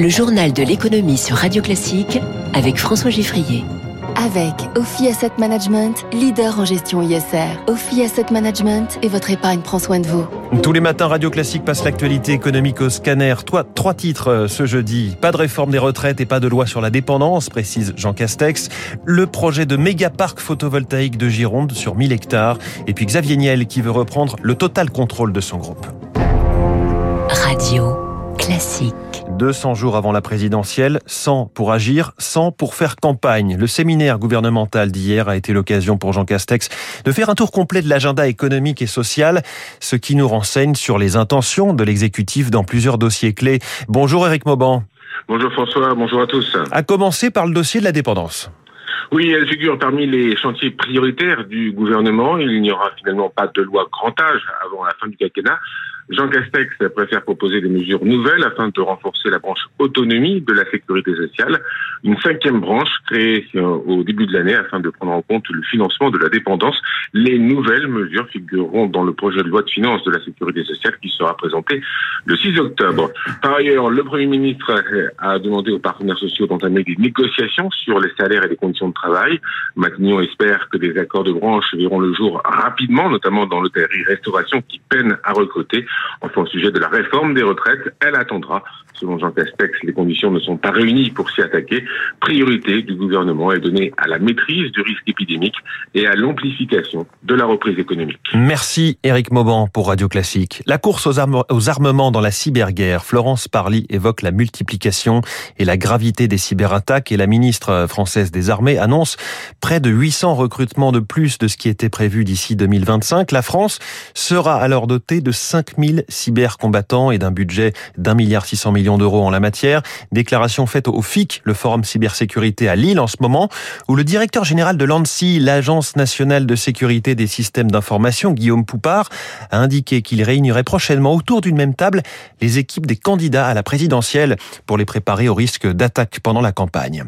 Le journal de l'économie sur Radio Classique avec François Giffrier. Avec Ophi Asset Management, leader en gestion ISR. Ophi Asset Management et votre épargne prend soin de vous. Tous les matins, Radio Classique passe l'actualité économique au scanner. Toi, trois titres euh, ce jeudi. Pas de réforme des retraites et pas de loi sur la dépendance, précise Jean Castex. Le projet de méga parc photovoltaïque de Gironde sur 1000 hectares. Et puis Xavier Niel qui veut reprendre le total contrôle de son groupe. Radio Classique. 200 jours avant la présidentielle, 100 pour agir, 100 pour faire campagne. Le séminaire gouvernemental d'hier a été l'occasion pour Jean Castex de faire un tour complet de l'agenda économique et social, ce qui nous renseigne sur les intentions de l'exécutif dans plusieurs dossiers clés. Bonjour Eric Mauban. Bonjour François, bonjour à tous. À commencer par le dossier de la dépendance. Oui, elle figure parmi les chantiers prioritaires du gouvernement. Il n'y aura finalement pas de loi grand âge avant la fin du quinquennat. Jean Castex préfère proposer des mesures nouvelles afin de renforcer la branche autonomie de la sécurité sociale, une cinquième branche créée euh, au début de l'année afin de prendre en compte le financement de la dépendance. Les nouvelles mesures figureront dans le projet de loi de finances de la sécurité sociale qui sera présenté le 6 octobre. Par ailleurs, le Premier ministre a demandé aux partenaires sociaux d'entamer des négociations sur les salaires et les conditions de travail. Matignon espère que des accords de branche verront le jour rapidement, notamment dans l'hôtellerie-restauration qui peine à recruter. Enfin, au sujet de la réforme des retraites, elle attendra. Selon Jean Castex, les conditions ne sont pas réunies pour s'y attaquer. Priorité du gouvernement est donnée à la maîtrise du risque épidémique et à l'amplification de la reprise économique. Merci Eric Mauban pour Radio Classique. La course aux, aux armements dans la cyberguerre. Florence Parly évoque la multiplication et la gravité des cyberattaques et la ministre française des Armées annonce près de 800 recrutements de plus de ce qui était prévu d'ici 2025. La France sera alors dotée de 5000 cybercombattants et d'un budget d'un milliard 600 millions d'euros en la matière. Déclaration faite au FIC, le Forum Cybersécurité à Lille en ce moment, où le directeur général de l'ANSI, l'Agence nationale de sécurité des systèmes d'information, Guillaume Poupard, a indiqué qu'il réunirait prochainement autour d'une même table les équipes des candidats à la présidentielle pour les préparer au risque d'attaque pendant la campagne.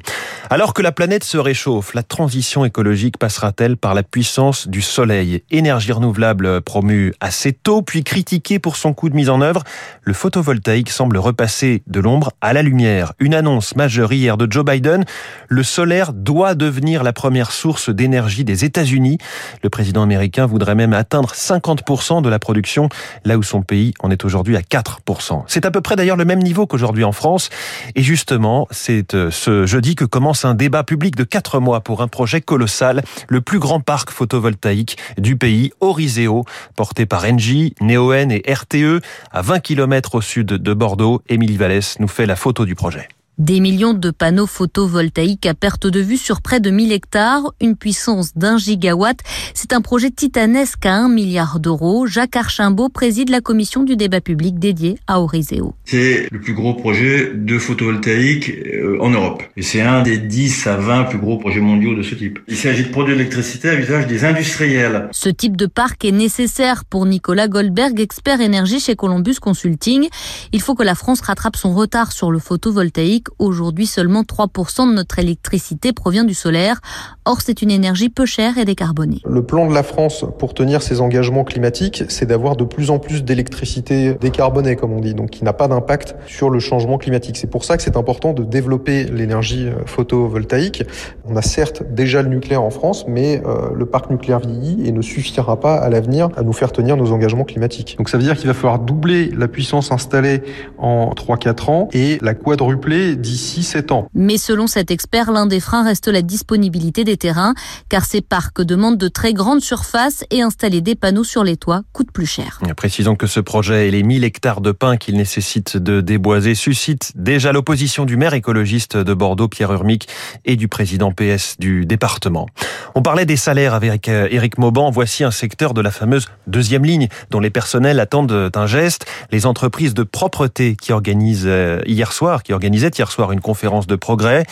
Alors que la planète se réchauffe, la transition écologique passera-t-elle par la puissance du soleil? Énergie renouvelable promue assez tôt, puis critiquée pour son coût de mise en œuvre, le photovoltaïque semble repasser de l'ombre à la lumière. Une annonce majeure hier de Joe Biden, le solaire doit devenir la première source d'énergie des États-Unis. Le président américain voudrait même atteindre 50% de la production, là où son pays en est aujourd'hui à 4%. C'est à peu près d'ailleurs le même niveau qu'aujourd'hui en France. Et justement, c'est euh, ce jeudi que commence un débat public de 4 mois pour un projet colossal, le plus grand parc photovoltaïque du pays, Oriseo, porté par Engie, Neoen et RTE, à 20 km au sud de Bordeaux. Émilie Vallès nous fait la photo du projet. Des millions de panneaux photovoltaïques à perte de vue sur près de 1000 hectares, une puissance d'un gigawatt. C'est un projet titanesque à 1 milliard d'euros. Jacques Archimbault préside la commission du débat public dédiée à Oriseo. C'est le plus gros projet de photovoltaïque euh, en Europe. Et c'est un des 10 à 20 plus gros projets mondiaux de ce type. Il s'agit de produire de l'électricité à l'usage des industriels. Ce type de parc est nécessaire pour Nicolas Goldberg, expert énergie chez Columbus Consulting. Il faut que la France rattrape son retard sur le photovoltaïque Aujourd'hui, seulement 3% de notre électricité provient du solaire. Or, c'est une énergie peu chère et décarbonée. Le plan de la France pour tenir ses engagements climatiques, c'est d'avoir de plus en plus d'électricité décarbonée, comme on dit, donc qui n'a pas d'impact sur le changement climatique. C'est pour ça que c'est important de développer l'énergie photovoltaïque. On a certes déjà le nucléaire en France, mais euh, le parc nucléaire vieillit et ne suffira pas à l'avenir à nous faire tenir nos engagements climatiques. Donc ça veut dire qu'il va falloir doubler la puissance installée en 3-4 ans et la quadrupler d'ici 7 ans. Mais selon cet expert, l'un des freins reste la disponibilité des terrains, car ces parcs demandent de très grandes surfaces et installer des panneaux sur les toits coûte plus cher. Précisons que ce projet et les 1000 hectares de pins qu'il nécessite de déboiser suscitent déjà l'opposition du maire écologiste de Bordeaux, Pierre Urmic, et du président PS du département. On parlait des salaires avec Éric Mauban. Voici un secteur de la fameuse deuxième ligne dont les personnels attendent un geste. Les entreprises de propreté qui organisent euh, hier soir, qui organisaient hier soir une conférence de progrès.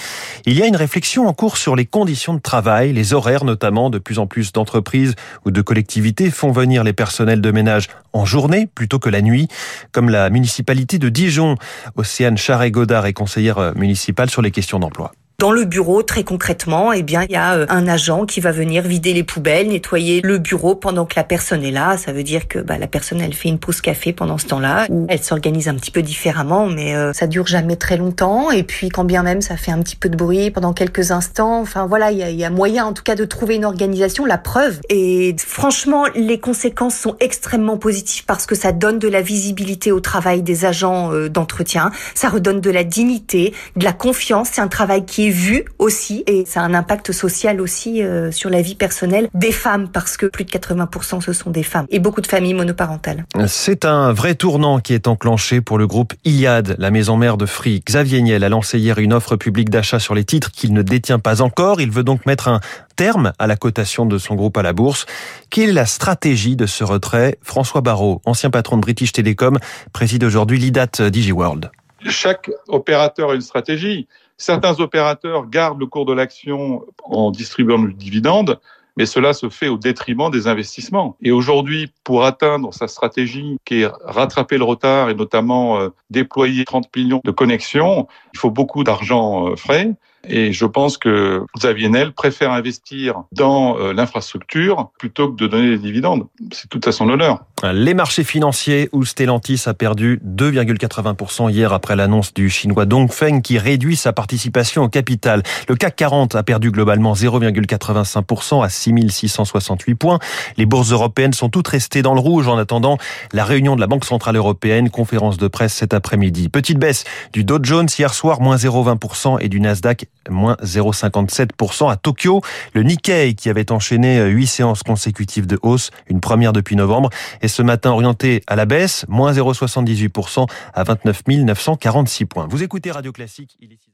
Il y a une réflexion en cours sur les conditions de travail, les horaires notamment. De plus en plus d'entreprises ou de collectivités font venir les personnels de ménage en journée plutôt que la nuit, comme la municipalité de Dijon. Océane Charret-Godard est conseillère municipale sur les questions d'emploi. Dans le bureau, très concrètement, eh bien, il y a euh, un agent qui va venir vider les poubelles, nettoyer le bureau pendant que la personne est là. Ça veut dire que bah, la personne, elle fait une pause café pendant ce temps-là, ou elle s'organise un petit peu différemment, mais euh, ça dure jamais très longtemps. Et puis, quand bien même ça fait un petit peu de bruit pendant quelques instants, enfin voilà, il y a, moyen en tout cas de trouver une organisation. La preuve. Et franchement, les conséquences sont extrêmement positives parce que ça donne de la visibilité au travail des agents euh, d'entretien, ça redonne de la dignité, de la confiance. C'est un travail qui est vu aussi et ça a un impact social aussi euh, sur la vie personnelle des femmes parce que plus de 80% ce sont des femmes et beaucoup de familles monoparentales. C'est un vrai tournant qui est enclenché pour le groupe Iliad, la maison mère de Free. Xavier Niel a lancé hier une offre publique d'achat sur les titres qu'il ne détient pas encore. Il veut donc mettre un terme à la cotation de son groupe à la bourse. Quelle est la stratégie de ce retrait? François Barrault, ancien patron de British Telecom, préside aujourd'hui l'IDAT DigiWorld. Chaque opérateur a une stratégie. Certains opérateurs gardent le cours de l'action en distribuant le dividende, mais cela se fait au détriment des investissements. Et aujourd'hui, pour atteindre sa stratégie qui est rattraper le retard et notamment euh, déployer 30 millions de connexions, il faut beaucoup d'argent euh, frais. Et je pense que Xavier Nel préfère investir dans euh, l'infrastructure plutôt que de donner des dividendes. C'est tout à son honneur. Les marchés financiers où Stellantis a perdu 2,80% hier après l'annonce du chinois Dongfeng qui réduit sa participation au capital. Le CAC 40 a perdu globalement 0,85% à 6668 points. Les bourses européennes sont toutes restées dans le rouge en attendant la réunion de la Banque Centrale Européenne, conférence de presse cet après-midi. Petite baisse du Dow Jones hier soir, moins 0,20% et du Nasdaq, moins 0,57% à Tokyo. Le Nikkei qui avait enchaîné 8 séances consécutives de hausse, une première depuis novembre, ce matin orienté à la baisse, moins 0,78% à 29 946 points. Vous écoutez Radio Classique, il est